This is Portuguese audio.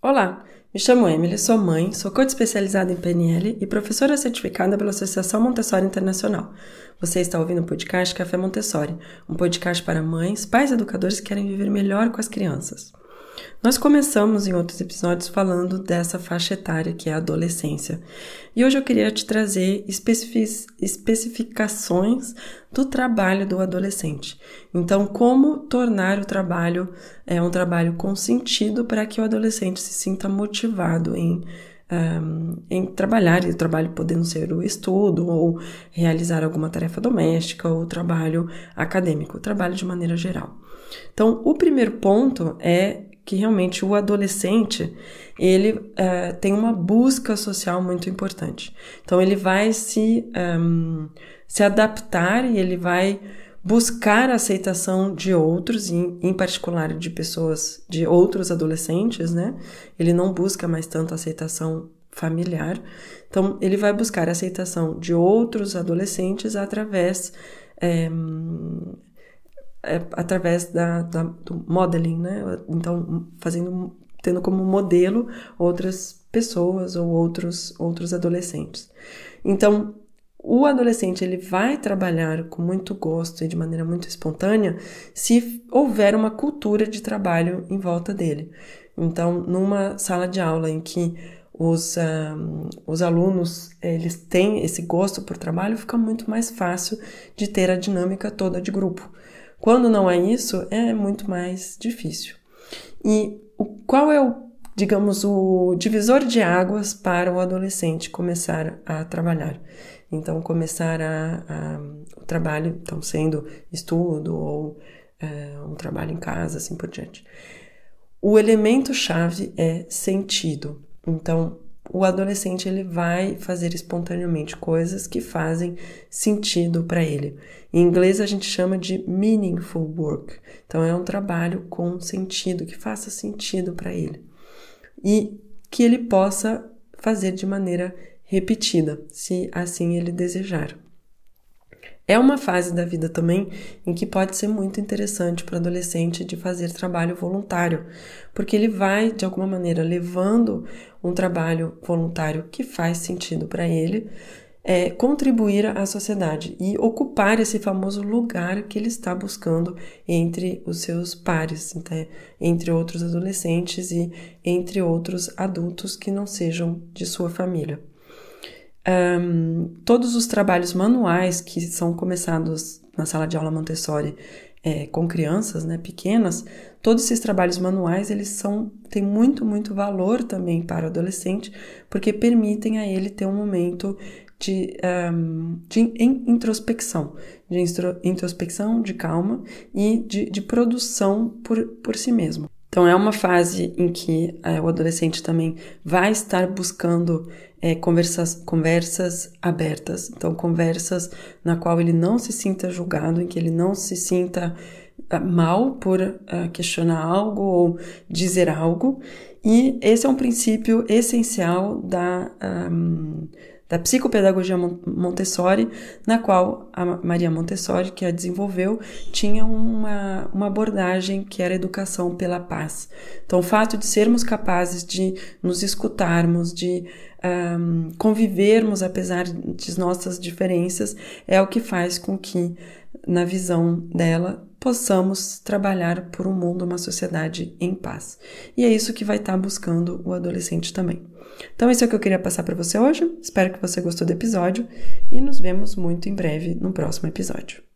Olá, me chamo Emily, sou mãe, sou coach especializada em PNL e professora certificada pela Associação Montessori Internacional. Você está ouvindo o podcast Café Montessori, um podcast para mães, pais e educadores que querem viver melhor com as crianças. Nós começamos em outros episódios falando dessa faixa etária que é a adolescência. E hoje eu queria te trazer especificações do trabalho do adolescente. Então, como tornar o trabalho é, um trabalho com sentido para que o adolescente se sinta motivado em um, em trabalhar, e o trabalho podendo ser o estudo, ou realizar alguma tarefa doméstica, ou trabalho acadêmico, o trabalho de maneira geral. Então, o primeiro ponto é que realmente o adolescente ele é, tem uma busca social muito importante. Então ele vai se, um, se adaptar e ele vai buscar a aceitação de outros, em, em particular de pessoas, de outros adolescentes, né? Ele não busca mais tanto aceitação familiar. Então ele vai buscar a aceitação de outros adolescentes através é, é, através da, da, do modeling, né? Então, fazendo, tendo como modelo outras pessoas ou outros, outros adolescentes. Então, o adolescente ele vai trabalhar com muito gosto e de maneira muito espontânea se houver uma cultura de trabalho em volta dele. Então, numa sala de aula em que os, um, os alunos eles têm esse gosto por trabalho, fica muito mais fácil de ter a dinâmica toda de grupo. Quando não é isso, é muito mais difícil. E o, qual é o, digamos, o divisor de águas para o adolescente começar a trabalhar? Então, começar a, a o trabalho, então, sendo estudo ou é, um trabalho em casa, assim por diante. O elemento chave é sentido. Então, o adolescente ele vai fazer espontaneamente coisas que fazem sentido para ele. Em inglês a gente chama de meaningful work. Então é um trabalho com sentido, que faça sentido para ele. E que ele possa fazer de maneira repetida, se assim ele desejar. É uma fase da vida também em que pode ser muito interessante para o adolescente de fazer trabalho voluntário, porque ele vai, de alguma maneira, levando um trabalho voluntário que faz sentido para ele, é, contribuir à sociedade e ocupar esse famoso lugar que ele está buscando entre os seus pares, então, entre outros adolescentes e entre outros adultos que não sejam de sua família. Um, todos os trabalhos manuais que são começados na sala de aula Montessori é, com crianças né, pequenas, todos esses trabalhos manuais eles são têm muito muito valor também para o adolescente porque permitem a ele ter um momento de, um, de introspecção, de introspecção, de calma e de, de produção por, por si mesmo. Então, é uma fase em que é, o adolescente também vai estar buscando é, conversas, conversas abertas. Então, conversas na qual ele não se sinta julgado, em que ele não se sinta uh, mal por uh, questionar algo ou dizer algo. E esse é um princípio essencial da. Um, da psicopedagogia Montessori, na qual a Maria Montessori, que a desenvolveu, tinha uma, uma abordagem que era educação pela paz. Então, o fato de sermos capazes de nos escutarmos, de um, convivermos apesar de nossas diferenças, é o que faz com que, na visão dela, possamos trabalhar por um mundo, uma sociedade em paz. E é isso que vai estar buscando o adolescente também. Então, isso é o que eu queria passar para você hoje. Espero que você gostou do episódio e nos vemos muito em breve no próximo episódio.